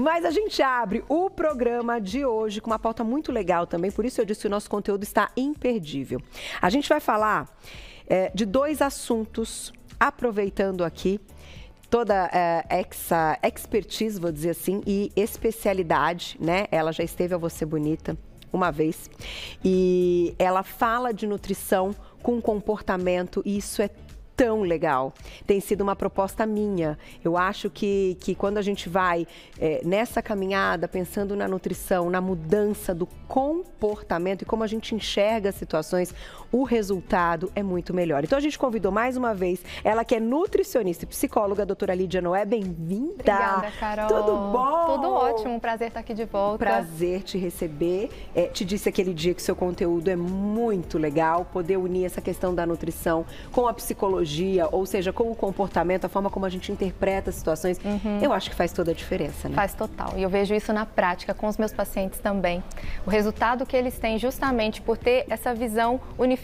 Mas a gente abre o programa de hoje com uma pauta muito legal também, por isso eu disse que o nosso conteúdo está imperdível. A gente vai falar é, de dois assuntos, aproveitando aqui toda é, essa expertise, vou dizer assim, e especialidade, né? Ela já esteve a Você Bonita uma vez e ela fala de nutrição com comportamento e isso é tão legal. Tem sido uma proposta minha. Eu acho que, que quando a gente vai é, nessa caminhada, pensando na nutrição, na mudança do comportamento e como a gente enxerga situações, o resultado é muito melhor. Então a gente convidou mais uma vez ela que é nutricionista e psicóloga, a doutora Lídia Noé. Bem-vinda. Obrigada, Carol. Tudo bom? Tudo ótimo. Um prazer estar aqui de volta. Prazer te receber. É, te disse aquele dia que seu conteúdo é muito legal, poder unir essa questão da nutrição com a psicologia ou seja, com o comportamento, a forma como a gente interpreta as situações, uhum. eu acho que faz toda a diferença, né? Faz total. E eu vejo isso na prática com os meus pacientes também. O resultado que eles têm justamente por ter essa visão unificada,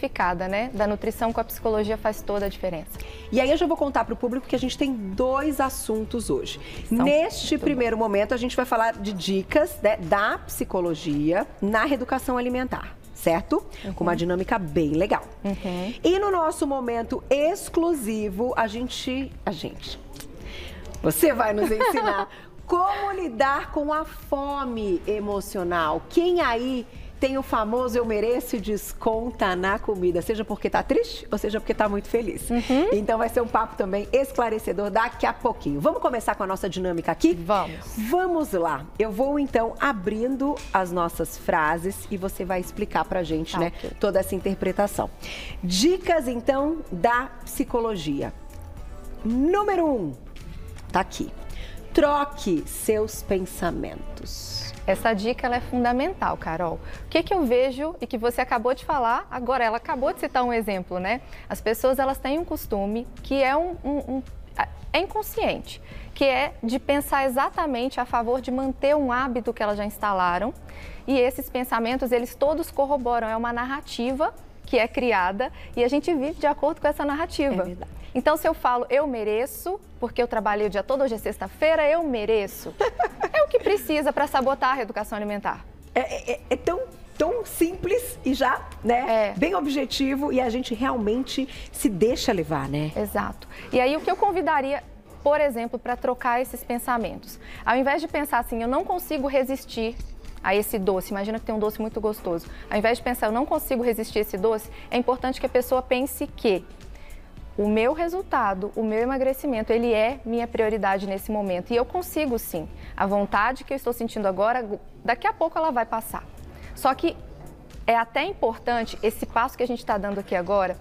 né, da nutrição com a psicologia faz toda a diferença. E aí eu já vou contar para o público que a gente tem dois assuntos hoje. São Neste primeiro bom. momento, a gente vai falar de dicas né, da psicologia na reeducação alimentar certo? Uhum. Com uma dinâmica bem legal. Uhum. E no nosso momento exclusivo, a gente. A gente. Você vai nos ensinar como lidar com a fome emocional. Quem aí tem o famoso eu mereço e desconta na comida, seja porque tá triste ou seja porque tá muito feliz. Uhum. Então vai ser um papo também esclarecedor daqui a pouquinho. Vamos começar com a nossa dinâmica aqui? Vamos. Vamos lá. Eu vou então abrindo as nossas frases e você vai explicar pra gente, tá, né, okay. toda essa interpretação. Dicas então da psicologia. Número um, tá aqui. Troque seus pensamentos. Essa dica ela é fundamental, Carol. O que, que eu vejo e que você acabou de falar, agora ela acabou de citar um exemplo, né? As pessoas elas têm um costume que é um, um, um é inconsciente, que é de pensar exatamente a favor de manter um hábito que elas já instalaram. E esses pensamentos, eles todos corroboram, é uma narrativa que é criada e a gente vive de acordo com essa narrativa. É verdade. Então, se eu falo eu mereço, porque eu trabalhei o dia todo, hoje é sexta-feira, eu mereço, o que precisa para sabotar a reeducação alimentar. É, é, é, tão tão simples e já, né, é. bem objetivo e a gente realmente se deixa levar, né? Exato. E aí o que eu convidaria, por exemplo, para trocar esses pensamentos, ao invés de pensar assim, eu não consigo resistir a esse doce, imagina que tem um doce muito gostoso. Ao invés de pensar, eu não consigo resistir a esse doce, é importante que a pessoa pense que o meu resultado, o meu emagrecimento, ele é minha prioridade nesse momento. E eu consigo sim. A vontade que eu estou sentindo agora, daqui a pouco ela vai passar. Só que é até importante esse passo que a gente está dando aqui agora.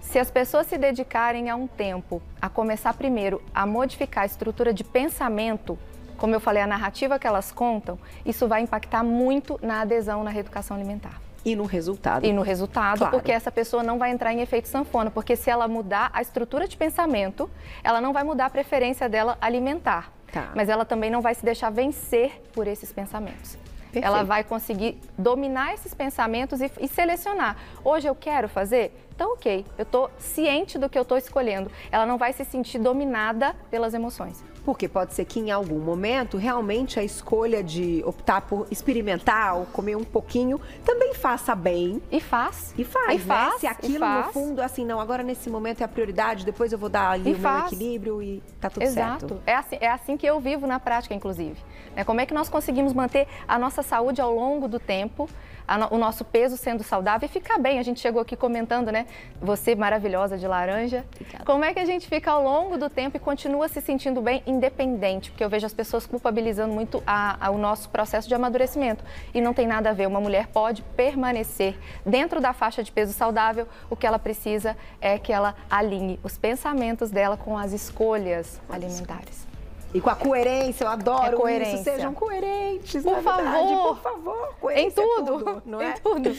Se as pessoas se dedicarem a um tempo a começar primeiro a modificar a estrutura de pensamento, como eu falei, a narrativa que elas contam, isso vai impactar muito na adesão na reeducação alimentar. E no resultado. E no resultado, claro. porque essa pessoa não vai entrar em efeito sanfona, porque se ela mudar a estrutura de pensamento, ela não vai mudar a preferência dela alimentar. Tá. Mas ela também não vai se deixar vencer por esses pensamentos. Perfeito. Ela vai conseguir dominar esses pensamentos e, e, selecionar. Hoje eu quero fazer? Então, ok, eu estou ciente do que eu estou escolhendo. Ela não vai se sentir dominada pelas emoções. Porque pode ser que em algum momento realmente a escolha de optar por experimentar ou comer um pouquinho também faça bem. E faz. E faz, e né? Faz, Se aquilo faz. no fundo, assim, não, agora nesse momento é a prioridade, depois eu vou dar ali e o faz. meu equilíbrio e tá tudo Exato. certo. É assim, é assim que eu vivo na prática, inclusive. É como é que nós conseguimos manter a nossa saúde ao longo do tempo o nosso peso sendo saudável e ficar bem. A gente chegou aqui comentando, né? Você maravilhosa de laranja. Obrigada. Como é que a gente fica ao longo do tempo e continua se sentindo bem independente? Porque eu vejo as pessoas culpabilizando muito a, a, o nosso processo de amadurecimento. E não tem nada a ver. Uma mulher pode permanecer dentro da faixa de peso saudável. O que ela precisa é que ela alinhe os pensamentos dela com as escolhas alimentares. E com a coerência, eu adoro é coerência. isso. Sejam coerentes, por favor. Verdade, por favor. Coerência em tudo, é tudo, não é? Em tudo.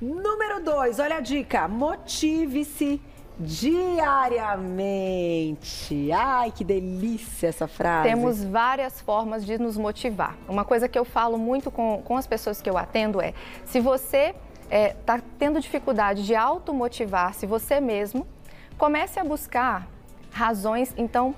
Número dois, olha a dica. Motive-se diariamente. Ai, que delícia essa frase. Temos várias formas de nos motivar. Uma coisa que eu falo muito com, com as pessoas que eu atendo é: se você está é, tá tendo dificuldade de automotivar-se você mesmo, comece a buscar razões, então,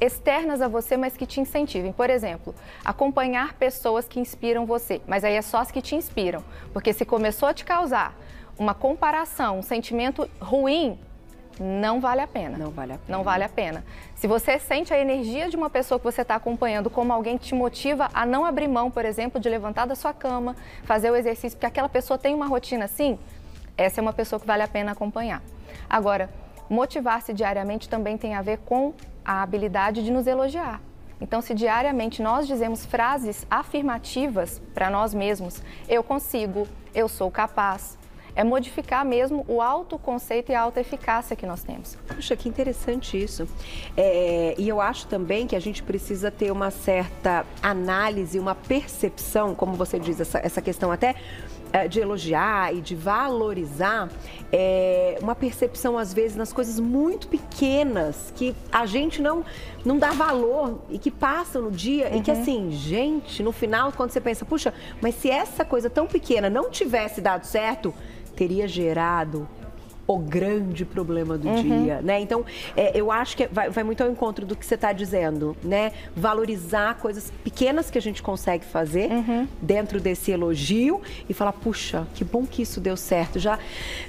externas a você, mas que te incentivem. Por exemplo, acompanhar pessoas que inspiram você, mas aí é só as que te inspiram. Porque se começou a te causar uma comparação, um sentimento ruim, não vale a pena. Não vale a pena. Não vale a pena. Se você sente a energia de uma pessoa que você está acompanhando como alguém que te motiva a não abrir mão, por exemplo, de levantar da sua cama, fazer o exercício, porque aquela pessoa tem uma rotina assim, essa é uma pessoa que vale a pena acompanhar. Agora, motivar-se diariamente também tem a ver com a habilidade de nos elogiar. Então, se diariamente nós dizemos frases afirmativas para nós mesmos, eu consigo, eu sou capaz, é modificar mesmo o autoconceito e a autoeficácia que nós temos. Puxa, que interessante isso. É, e eu acho também que a gente precisa ter uma certa análise, uma percepção, como você diz, essa, essa questão até de elogiar e de valorizar é, uma percepção, às vezes, nas coisas muito pequenas que a gente não, não dá valor e que passam no dia uhum. e que, uhum. assim, gente, no final, quando você pensa, puxa, mas se essa coisa tão pequena não tivesse dado certo, teria gerado o grande problema do uhum. dia, né? Então, é, eu acho que vai, vai, muito ao encontro do que você está dizendo, né? Valorizar coisas pequenas que a gente consegue fazer uhum. dentro desse elogio e falar, puxa, que bom que isso deu certo. Já,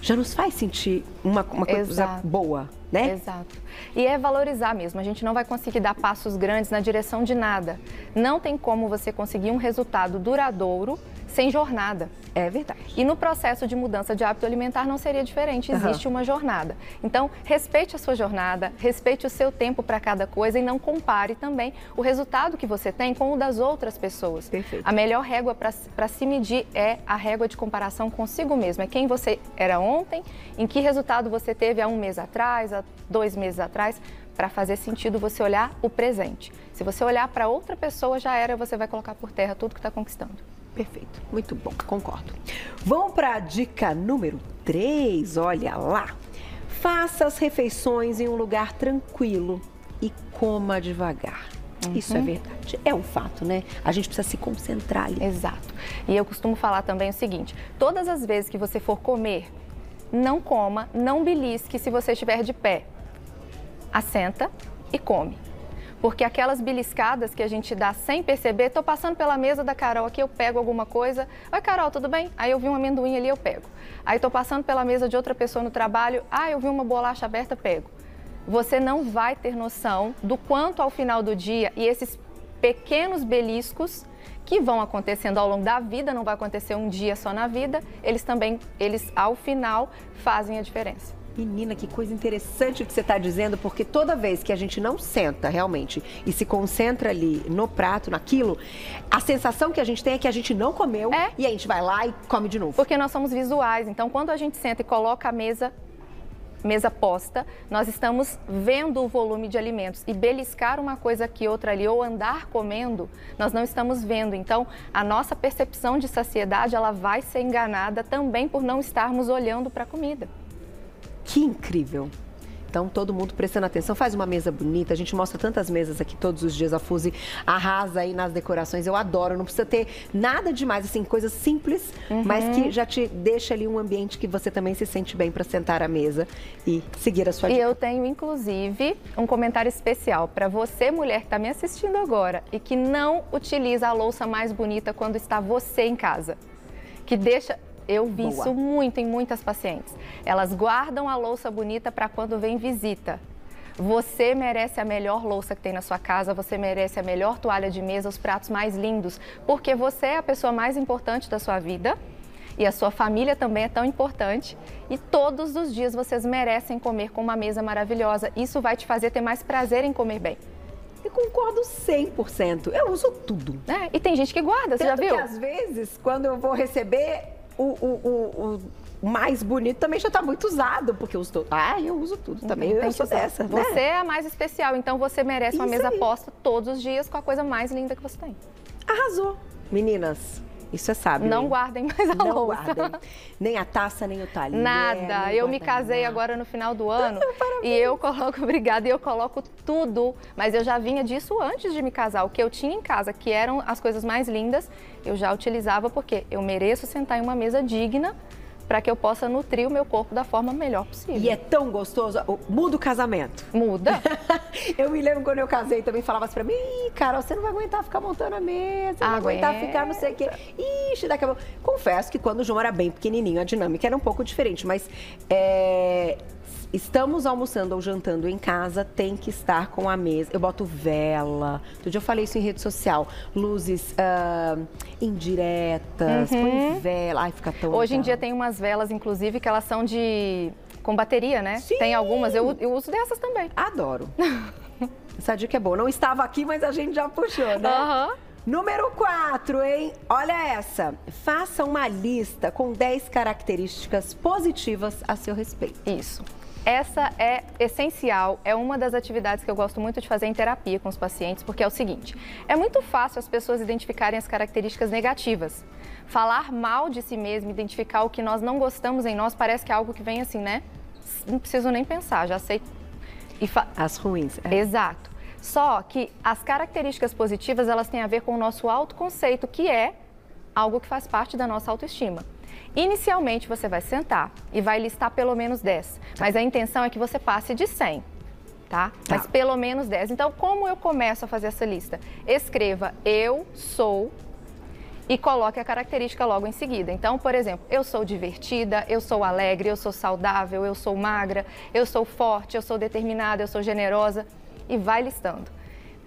já nos faz sentir uma, uma coisa Exato. boa, né? Exato. E é valorizar mesmo. A gente não vai conseguir dar passos grandes na direção de nada. Não tem como você conseguir um resultado duradouro sem jornada. É verdade. E no processo de mudança de hábito alimentar não seria diferente, existe uhum. uma jornada. Então, respeite a sua jornada, respeite o seu tempo para cada coisa e não compare também o resultado que você tem com o das outras pessoas. Perfeito. A melhor régua para se medir é a régua de comparação consigo mesmo. É quem você era ontem, em que resultado você teve há um mês atrás, há dois meses atrás para fazer sentido você olhar o presente. Se você olhar para outra pessoa, já era, você vai colocar por terra tudo que está conquistando. Perfeito, muito bom, concordo. Vamos para a dica número 3, olha lá. Faça as refeições em um lugar tranquilo e coma devagar. Uhum. Isso é verdade, é um fato, né? A gente precisa se concentrar ali. Exato. E eu costumo falar também o seguinte: todas as vezes que você for comer, não coma, não belisque se você estiver de pé. Assenta e come. Porque aquelas beliscadas que a gente dá sem perceber, tô passando pela mesa da Carol aqui, eu pego alguma coisa. Oi, Carol, tudo bem? Aí eu vi um amendoim ali, eu pego. Aí tô passando pela mesa de outra pessoa no trabalho, ah, eu vi uma bolacha aberta, pego. Você não vai ter noção do quanto ao final do dia e esses pequenos beliscos que vão acontecendo ao longo da vida, não vai acontecer um dia só na vida, eles também, eles ao final fazem a diferença. Menina, que coisa interessante o que você está dizendo, porque toda vez que a gente não senta realmente e se concentra ali no prato, naquilo, a sensação que a gente tem é que a gente não comeu é. e a gente vai lá e come de novo. Porque nós somos visuais, então quando a gente senta e coloca a mesa mesa posta, nós estamos vendo o volume de alimentos e beliscar uma coisa aqui, outra ali, ou andar comendo, nós não estamos vendo. Então, a nossa percepção de saciedade, ela vai ser enganada também por não estarmos olhando para a comida. Que incrível! Então, todo mundo prestando atenção, faz uma mesa bonita. A gente mostra tantas mesas aqui todos os dias. A Fuse arrasa aí nas decorações. Eu adoro. Não precisa ter nada demais, assim, coisas simples, uhum. mas que já te deixa ali um ambiente que você também se sente bem para sentar à mesa e seguir a sua dica. E eu tenho, inclusive, um comentário especial para você, mulher que está me assistindo agora e que não utiliza a louça mais bonita quando está você em casa. Que deixa eu vi Boa. isso muito em muitas pacientes. Elas guardam a louça bonita para quando vem visita. Você merece a melhor louça que tem na sua casa, você merece a melhor toalha de mesa, os pratos mais lindos, porque você é a pessoa mais importante da sua vida e a sua família também é tão importante. E todos os dias vocês merecem comer com uma mesa maravilhosa. Isso vai te fazer ter mais prazer em comer bem. E concordo 100%. Eu uso tudo. É, e tem gente que guarda, você Tanto já viu? Que às vezes, quando eu vou receber, o, o, o, mais bonito também já está muito usado, porque eu uso Ah, eu uso tudo também. Eu, sou dessa. Né? Você é a mais especial, então você merece uma Isso mesa aí. posta todos os dias com a coisa mais linda que você tem. Arrasou. Meninas, isso é sábio. Não hein? guardem mais a não louça. Guardem. Nem a taça, nem o talher. Nada. Eu me casei nada. agora no final do ano e eu coloco, obrigada, e eu coloco tudo. Mas eu já vinha disso antes de me casar. O que eu tinha em casa, que eram as coisas mais lindas, eu já utilizava porque eu mereço sentar em uma mesa digna para que eu possa nutrir o meu corpo da forma melhor possível. E é tão gostoso. Muda o casamento. Muda. eu me lembro quando eu casei também falava assim pra mim, Ih, Carol, você não vai aguentar ficar montando a mesa, não vai aguentar ficar não sei o quê. Ixi, daqui a pouco. Confesso que quando o João era bem pequenininho, a dinâmica era um pouco diferente, mas é, estamos almoçando ou jantando em casa, tem que estar com a mesa. Eu boto vela. Outro dia eu falei isso em rede social. Luzes uh, indiretas, uhum. põe vela. Ai, fica tão. Hoje legal. em dia tem umas velas, inclusive, que elas são de. com bateria, né? Sim. Tem algumas. Eu, eu uso dessas também. Adoro. Essa dica é boa. Não estava aqui, mas a gente já puxou, né? Aham. Uhum. Número 4, hein? Olha essa. Faça uma lista com 10 características positivas a seu respeito. Isso. Essa é essencial, é uma das atividades que eu gosto muito de fazer em terapia com os pacientes, porque é o seguinte: é muito fácil as pessoas identificarem as características negativas. Falar mal de si mesmo, identificar o que nós não gostamos em nós, parece que é algo que vem assim, né? Não preciso nem pensar, já sei. Fa... As ruins. É. Exato. Só que as características positivas, elas têm a ver com o nosso autoconceito, que é algo que faz parte da nossa autoestima. Inicialmente, você vai sentar e vai listar pelo menos 10, mas a intenção é que você passe de 100. Tá? tá? Mas pelo menos 10. Então, como eu começo a fazer essa lista? Escreva eu sou e coloque a característica logo em seguida. Então, por exemplo, eu sou divertida, eu sou alegre, eu sou saudável, eu sou magra, eu sou forte, eu sou determinada, eu sou generosa e vai listando.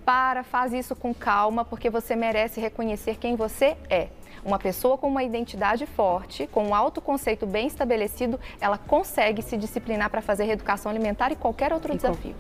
Para, faz isso com calma, porque você merece reconhecer quem você é. Uma pessoa com uma identidade forte, com um autoconceito bem estabelecido, ela consegue se disciplinar para fazer reeducação alimentar e qualquer outro e desafio.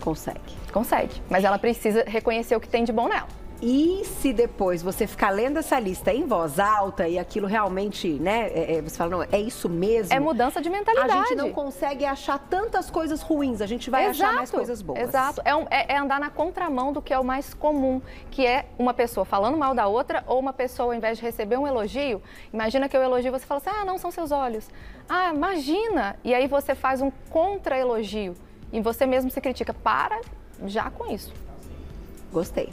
Consegue. Consegue, mas ela precisa reconhecer o que tem de bom nela. E se depois você ficar lendo essa lista em voz alta e aquilo realmente, né, é, é, você fala, não, é isso mesmo. É mudança de mentalidade. A gente não consegue achar tantas coisas ruins, a gente vai exato, achar mais coisas boas. Exato, é, um, é, é, andar na contramão do que é o mais comum, que é uma pessoa falando mal da outra ou uma pessoa, ao invés de receber um elogio, imagina que eu elogio você fala assim, ah, não, são seus olhos. Ah, imagina! E aí você faz um contra-elogio e você mesmo se critica. Para já com isso. Gostei.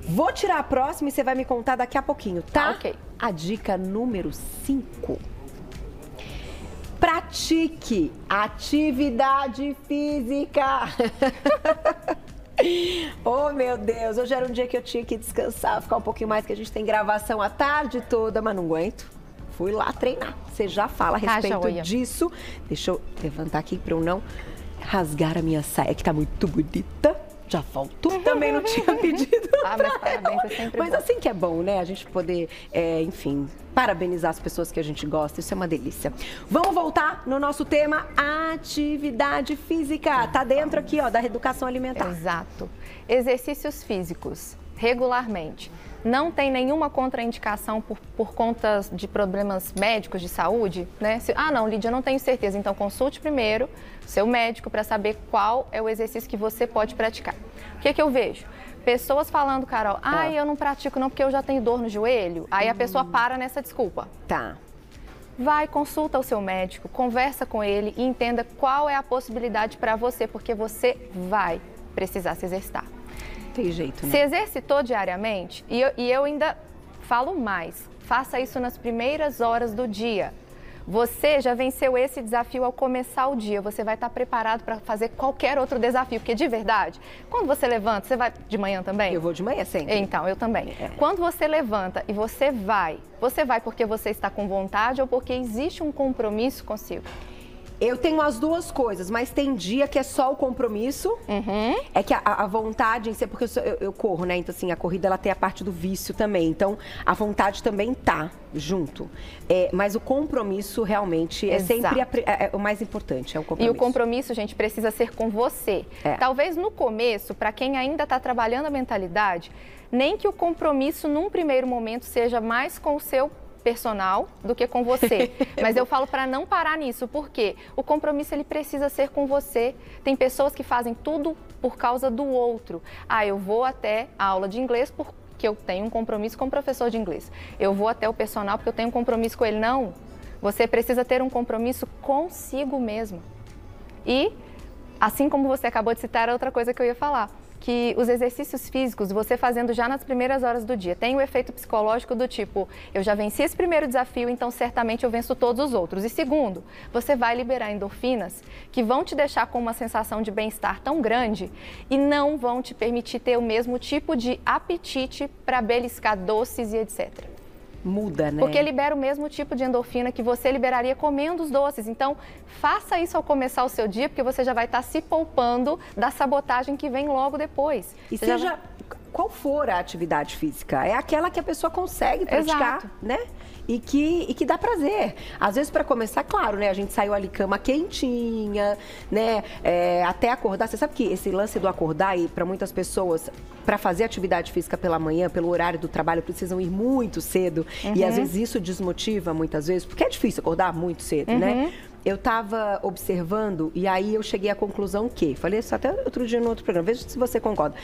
Vou tirar a próxima e você vai me contar daqui a pouquinho, tá? Ah, ok. A dica número 5. Pratique atividade física. oh, meu Deus, hoje era um dia que eu tinha que descansar, ficar um pouquinho mais, que a gente tem gravação a tarde toda, mas não aguento. Fui lá treinar. Você já fala a respeito ah, disso. Deixa eu levantar aqui para eu não rasgar a minha saia, que tá muito bonita já faltou. Também não tinha pedido. ah, mas parabéns, é sempre Mas bom. assim que é bom, né? A gente poder, é, enfim, parabenizar as pessoas que a gente gosta. Isso é uma delícia. Vamos voltar no nosso tema atividade física. Tá dentro aqui, ó, da reeducação alimentar. Exato. Exercícios físicos regularmente não tem nenhuma contraindicação por, por conta de problemas médicos de saúde, né? Se, ah, não, Lídia, eu não tenho certeza. Então, consulte primeiro seu médico para saber qual é o exercício que você pode praticar. O que, é que eu vejo? Pessoas falando, Carol, ah, eu não pratico não porque eu já tenho dor no joelho. Aí a pessoa para nessa desculpa. Tá. Vai, consulta o seu médico, conversa com ele e entenda qual é a possibilidade para você, porque você vai precisar se exercitar. Tem jeito, né? Se exercitou diariamente, e eu, e eu ainda falo mais, faça isso nas primeiras horas do dia. Você já venceu esse desafio ao começar o dia. Você vai estar preparado para fazer qualquer outro desafio. Porque, de verdade, quando você levanta, você vai de manhã também? Eu vou de manhã sempre. Então, eu também. É. Quando você levanta e você vai, você vai porque você está com vontade ou porque existe um compromisso consigo? Eu tenho as duas coisas, mas tem dia que é só o compromisso. Uhum. É que a, a, vontade em si, porque eu, sou, eu, eu, corro, né? Então, assim, a corrida ela tem a parte do vício também. Então, a vontade também tá junto. É, mas o compromisso realmente é sempre a, é, é, o mais importante, é o compromisso. E o compromisso, gente, precisa ser com você. É. Talvez no começo, para quem ainda está trabalhando a mentalidade, nem que o compromisso num primeiro momento seja mais com o seu personal do que com você. Mas eu falo para não parar nisso, porque o compromisso ele precisa ser com você. Tem pessoas que fazem tudo por causa do outro. Ah, eu vou até a aula de inglês porque eu tenho um compromisso com o professor de inglês. Eu vou até o personal porque eu tenho um compromisso com ele. Não. Você precisa ter um compromisso consigo mesmo. E, assim como você acabou de citar, outra coisa que eu ia falar que os exercícios físicos, você fazendo já nas primeiras horas do dia, tem o efeito psicológico do tipo, eu já venci esse primeiro desafio, então certamente eu venço todos os outros. E segundo, você vai liberar endorfinas que vão te deixar com uma sensação de bem-estar tão grande e não vão te permitir ter o mesmo tipo de apetite para beliscar doces e etc muda, né? Porque libera o mesmo tipo de endorfina que você liberaria comendo os doces. Então, faça isso ao começar o seu dia, porque você já vai estar se poupando da sabotagem que vem logo depois. E você seja vai... qual for a atividade física, é aquela que a pessoa consegue praticar, Exato. né? E que, e que dá prazer. Às vezes, para começar, claro, né? A gente saiu ali cama quentinha, né? É, até acordar. Você sabe que esse lance do acordar, e para muitas pessoas, para fazer atividade física pela manhã, pelo horário do trabalho, precisam ir muito cedo. Uhum. E às vezes isso desmotiva muitas vezes, porque é difícil acordar muito cedo, né? uhum. né? eu estava observando e aí eu cheguei à conclusão que, falei isso até outro dia no outro programa, veja se você concorda.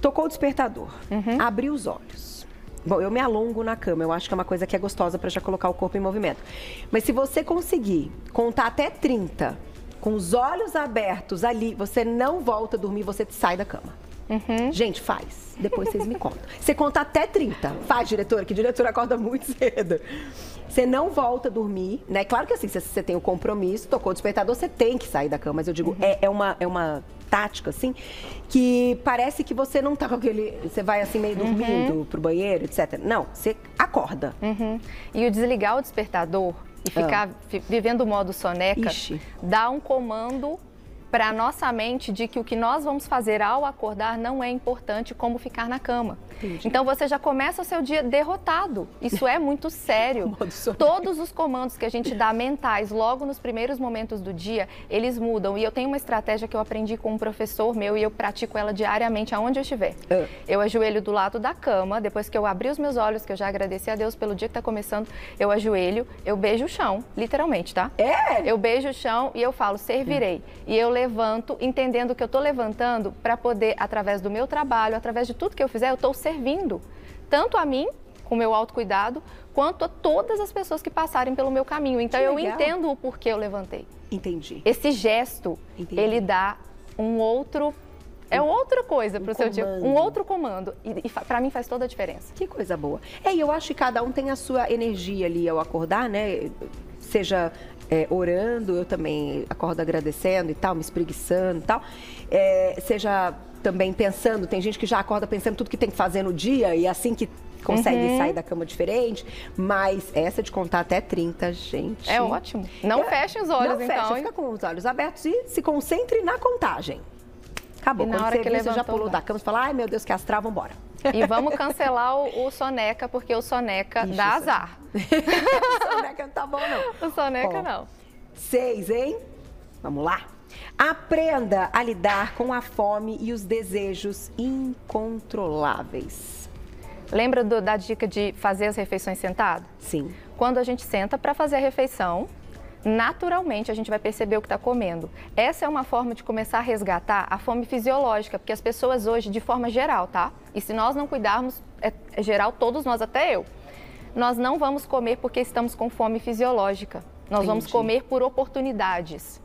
Tocou o despertador, uhum. abri os olhos Bom, eu me alongo na cama, eu acho que é uma coisa que é gostosa para já colocar o corpo em movimento. Mas se você conseguir contar até 30, com os olhos abertos ali, você não volta a dormir, você sai da cama. Uhum. Gente, faz. Depois vocês me contam. Você conta até 30. Faz, diretora, que diretora acorda muito cedo. Você não volta a dormir, né? Claro que assim, se você tem o compromisso, tocou o despertador, você tem que sair da cama. Mas eu digo, uhum. é, é, uma, é uma tática, assim, que parece que você não tá com aquele. Você vai assim meio uhum. dormindo uhum. pro banheiro, etc. Não, você acorda. Uhum. E o desligar o despertador e ficar ah. vivendo o modo soneca Ixi. dá um comando para a nossa mente de que o que nós vamos fazer ao acordar não é importante como ficar na cama. Entendi. Então você já começa o seu dia derrotado. Isso é muito sério. Todos os comandos que a gente dá mentais logo nos primeiros momentos do dia, eles mudam. E eu tenho uma estratégia que eu aprendi com um professor meu e eu pratico ela diariamente aonde eu estiver. Uh. Eu ajoelho do lado da cama, depois que eu abri os meus olhos, que eu já agradeci a Deus pelo dia que está começando, eu ajoelho, eu beijo o chão, literalmente, tá? É? Eu beijo o chão e eu falo, servirei. E eu levanto, entendendo que eu estou levantando para poder, através do meu trabalho, através de tudo que eu fizer, eu estou servindo. Tanto a mim, com o meu autocuidado, quanto a todas as pessoas que passarem pelo meu caminho. Então eu entendo o porquê eu levantei. Entendi. Esse gesto, Entendi. ele dá um outro é outra coisa para o seu dia, um outro comando. E, e para mim faz toda a diferença. Que coisa boa. É, e eu acho que cada um tem a sua energia ali ao acordar, né? Seja é, orando, eu também acordo agradecendo e tal, me espreguiçando e tal. É, seja também pensando, tem gente que já acorda pensando tudo que tem que fazer no dia e assim que consegue uhum. sair da cama diferente, mas essa de contar até 30, gente. É ótimo. Não é, fechem os olhos, não então. Fecha, fica com os olhos abertos e se concentre na contagem. Acabou. E na Quando hora você que viu, você já pulou da cama e fala, ai meu Deus, que astral, vambora. E vamos cancelar o, o soneca, porque o soneca Ixi, dá azar. o soneca não tá bom, não. O soneca não. Seis, hein? Vamos lá. Aprenda a lidar com a fome e os desejos incontroláveis. Lembra do, da dica de fazer as refeições sentado? Sim. Quando a gente senta para fazer a refeição, naturalmente a gente vai perceber o que está comendo. Essa é uma forma de começar a resgatar a fome fisiológica, porque as pessoas hoje, de forma geral, tá? E se nós não cuidarmos, é, é geral, todos nós, até eu, nós não vamos comer porque estamos com fome fisiológica. Nós Entendi. vamos comer por oportunidades.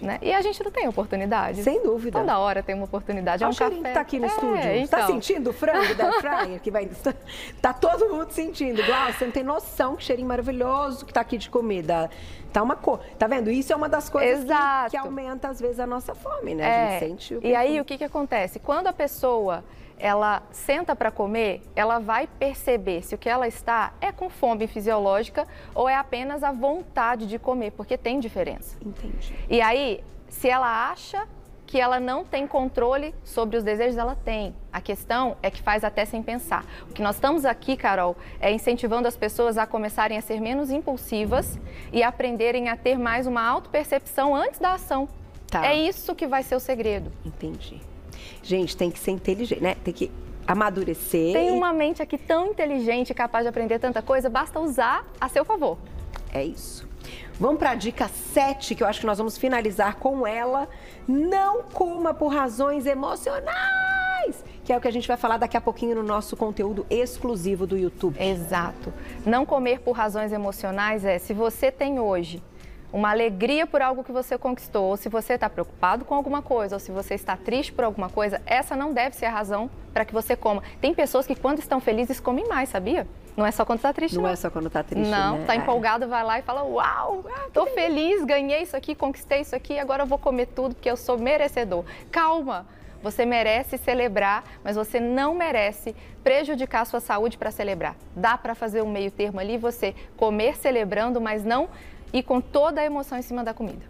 Né? E a gente não tem oportunidade. Sem dúvida. Toda hora tem uma oportunidade. É um café. que tá aqui no é, estúdio. Tá então. Sentindo o frango da fryer que vai. Tá todo mundo sentindo. Glaucio, você não tem noção que cheirinho maravilhoso que tá aqui de comida. Tá uma cor. Tá vendo? Isso é uma das coisas que, que, aumenta, às vezes, a nossa fome, né? É. A gente sente o E aí, o que, que acontece? Quando a pessoa ela senta para comer, ela vai perceber se o que ela está é com fome fisiológica ou é apenas a vontade de comer, porque tem diferença. Entendi. E aí, se ela acha que ela não tem controle sobre os desejos, ela tem. A questão é que faz até sem pensar. O que nós estamos aqui, Carol, é incentivando as pessoas a começarem a ser menos impulsivas e aprenderem a ter mais uma autopercepção antes da ação. Tá. É isso que vai ser o segredo. Entendi. Gente, tem que ser inteligente, né? Tem que amadurecer. Tem uma mente aqui tão inteligente, capaz de aprender tanta coisa, basta usar a seu favor. É isso. Vamos para a dica 7, que eu acho que nós vamos finalizar com ela. Não coma por razões emocionais, que é o que a gente vai falar daqui a pouquinho no nosso conteúdo exclusivo do YouTube. Exato. Não comer por razões emocionais é se você tem hoje uma alegria por algo que você conquistou, ou se você está preocupado com alguma coisa, ou se você está triste por alguma coisa, essa não deve ser a razão para que você coma. Tem pessoas que quando estão felizes comem mais, sabia? Não é só quando está triste, não. Não é só quando está triste, Não, né? tá É. empolgado, vai lá e fala, uau, Ah, tô feliz, ganhei isso aqui, conquistei isso aqui, agora eu vou comer tudo porque eu sou merecedor. Calma, você merece celebrar, mas você não merece prejudicar a sua saúde para celebrar. Dá para fazer um meio termo ali, você comer celebrando, mas não ir com toda a emoção em cima da comida.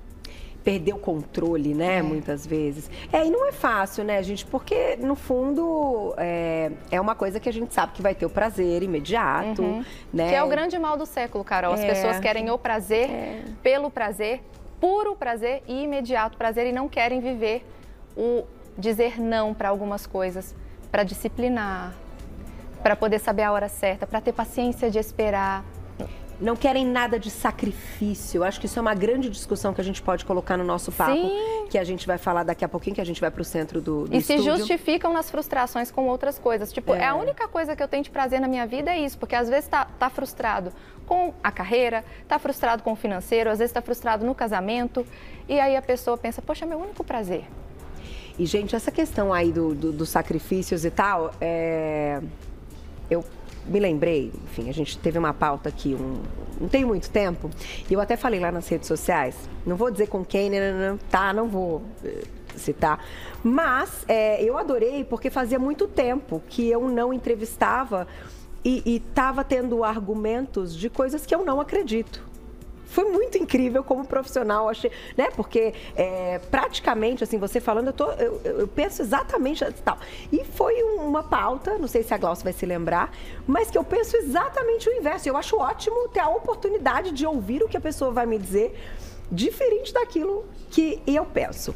perder o controle, né? Muitas vezes. É, e não é fácil, né, gente? Porque, no fundo, é, é uma coisa que a gente sabe que vai ter o prazer imediato, né? Que é o grande mal do século, Carol. As É. pessoas querem o prazer É. pelo prazer, puro prazer e imediato prazer e não querem viver o dizer não para algumas coisas, para disciplinar, para poder saber a hora certa, para ter paciência de esperar. Não querem nada de sacrifício. Eu acho que isso é uma grande discussão que a gente pode colocar no nosso papo. Sim. Que a gente vai falar daqui a pouquinho, que a gente vai pro centro do, do E se estúdio. justificam nas frustrações com outras coisas. Tipo, é. É. a única coisa que eu tenho de prazer na minha vida é isso, porque às vezes tá, tá frustrado com a carreira, tá frustrado com o financeiro, às vezes tá frustrado no casamento, e aí a pessoa pensa, poxa, é meu único prazer. E, gente, essa questão aí do, do- dos sacrifícios e tal, é, eu me lembrei, enfim, a gente teve uma pauta aqui, um, não tem muito tempo, e eu até falei lá nas redes sociais, não vou dizer com quem, né, né, né, tá, não vou eh, citar, mas é, eu adorei porque fazia muito tempo que eu não entrevistava e estava tendo argumentos de coisas que eu não acredito. Foi muito incrível como profissional, achei, né? Porque é, praticamente, assim, você falando, eu, tô, eu, eu penso exatamente tal. E foi um- uma pauta, não sei se a Glaucia vai se lembrar, mas que eu penso exatamente o inverso. Eu acho ótimo ter a oportunidade de ouvir o que a pessoa vai me dizer, diferente daquilo que eu penso.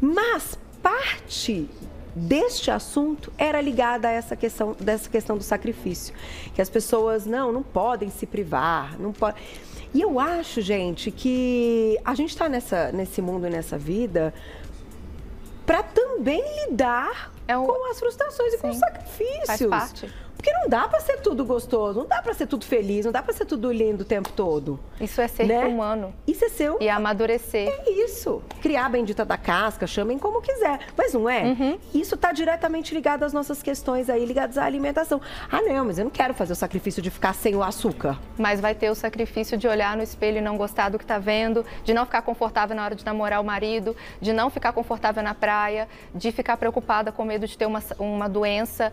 Mas parte deste assunto era ligada a essa questão dessa questão do sacrifício, que as pessoas não não podem se privar, não pode. E eu acho, gente, que a gente está nesse mundo nessa vida para também lidar É um- com as frustrações e com os Sim, sacrifícios. faz parte. Porque não dá para ser tudo gostoso, não dá para ser tudo feliz, não dá para ser tudo lindo o tempo todo. Isso é ser Né? humano Isso é seu. e amadurecer. É isso. Criar a bendita da casca, chamem como quiser. Mas não é? Uhum. Isso está diretamente ligado às nossas questões aí, ligadas à alimentação. Ah, não, mas eu não quero fazer o sacrifício de ficar sem o açúcar. Mas vai ter o sacrifício de olhar no espelho e não gostar do que está vendo, de não ficar confortável na hora de namorar o marido, de não ficar confortável na praia, de ficar preocupada com medo de ter uma, uma doença.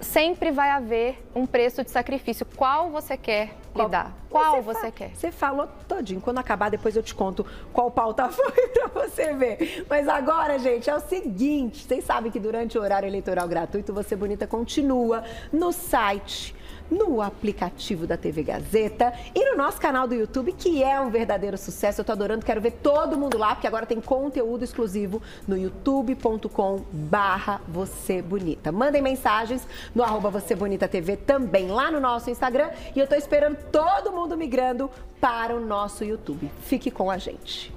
Sempre vai haver um preço de sacrifício. Qual você quer lidar? Qual você fa- quer? Você falou todinho. Quando acabar, depois eu te conto qual pauta foi pra você ver. Mas agora, gente, é o seguinte: vocês sabem que durante o horário eleitoral gratuito, Você Bonita continua no site. No aplicativo da TV Gazeta e no nosso canal do YouTube, que é um verdadeiro sucesso. Eu tô adorando, quero ver todo mundo lá, porque agora tem conteúdo exclusivo no youtube.com barra Você Bonita. Mandem mensagens no arroba Você Bonita TV também lá no nosso Instagram. E eu tô esperando todo mundo migrando para o nosso YouTube. Fique com a gente.